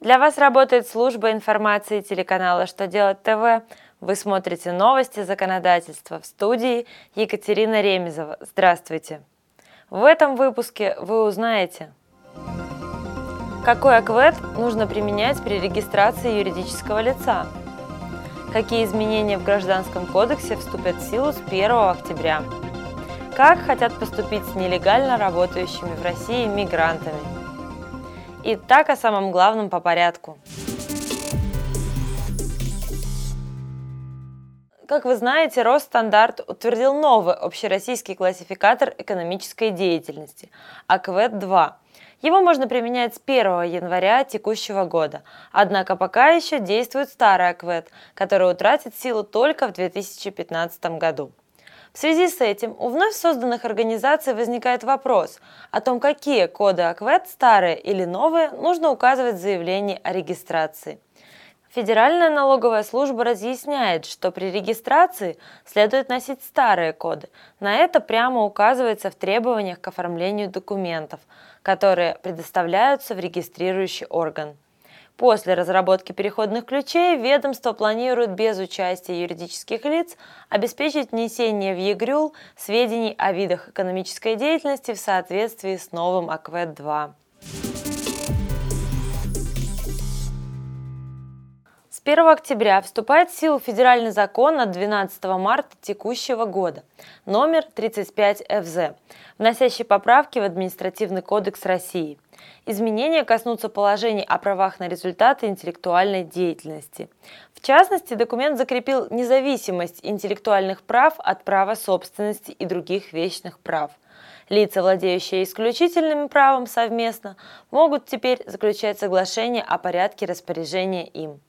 Для вас работает служба информации телеканала «Что делать ТВ». Вы смотрите новости законодательства в студии Екатерина Ремезова. Здравствуйте! В этом выпуске вы узнаете, какой аквет нужно применять при регистрации юридического лица, какие изменения в Гражданском кодексе вступят в силу с 1 октября, как хотят поступить с нелегально работающими в России мигрантами – Итак, о самом главном по порядку. Как вы знаете, Росстандарт утвердил новый общероссийский классификатор экономической деятельности – АКВЭД-2. Его можно применять с 1 января текущего года, однако пока еще действует старый АКВЭД, который утратит силу только в 2015 году. В связи с этим у вновь созданных организаций возникает вопрос о том, какие коды АКВЭД, старые или новые, нужно указывать в заявлении о регистрации. Федеральная налоговая служба разъясняет, что при регистрации следует носить старые коды. На это прямо указывается в требованиях к оформлению документов, которые предоставляются в регистрирующий орган. После разработки переходных ключей ведомство планирует без участия юридических лиц обеспечить внесение в ЕГРЮЛ сведений о видах экономической деятельности в соответствии с новым АКВЭД-2. С 1 октября вступает в силу федеральный закон от 12 марта текущего года, номер 35 ФЗ, вносящий поправки в Административный кодекс России – Изменения коснутся положений о правах на результаты интеллектуальной деятельности. В частности, документ закрепил независимость интеллектуальных прав от права собственности и других вечных прав. Лица, владеющие исключительным правом совместно, могут теперь заключать соглашение о порядке распоряжения им.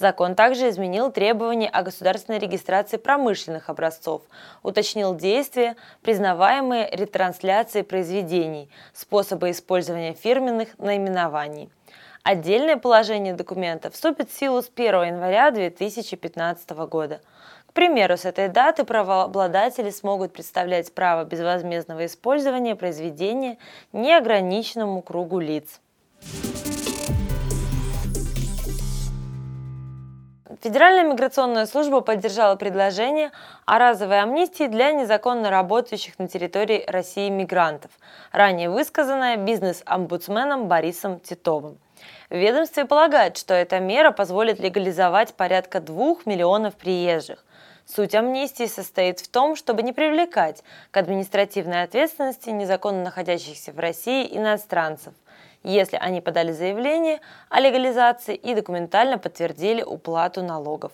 Закон также изменил требования о государственной регистрации промышленных образцов, уточнил действия, признаваемые ретрансляцией произведений, способы использования фирменных наименований. Отдельное положение документа вступит в силу с 1 января 2015 года. К примеру, с этой даты правообладатели смогут представлять право безвозмездного использования произведения неограниченному кругу лиц. Федеральная миграционная служба поддержала предложение о разовой амнистии для незаконно работающих на территории России мигрантов, ранее высказанное бизнес-омбудсменом Борисом Титовым. В ведомстве полагают, что эта мера позволит легализовать порядка двух миллионов приезжих. Суть амнистии состоит в том, чтобы не привлекать к административной ответственности незаконно находящихся в России иностранцев – если они подали заявление о легализации и документально подтвердили уплату налогов.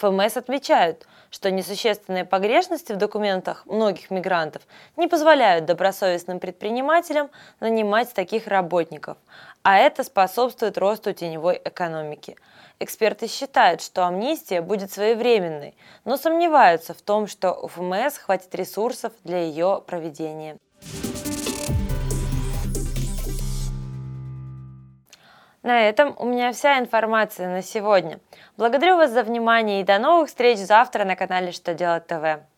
ФМС отмечают, что несущественные погрешности в документах многих мигрантов не позволяют добросовестным предпринимателям нанимать таких работников, а это способствует росту теневой экономики. Эксперты считают, что амнистия будет своевременной, но сомневаются в том, что у ФМС хватит ресурсов для ее проведения. На этом у меня вся информация на сегодня. Благодарю вас за внимание и до новых встреч завтра на канале Что делать ТВ.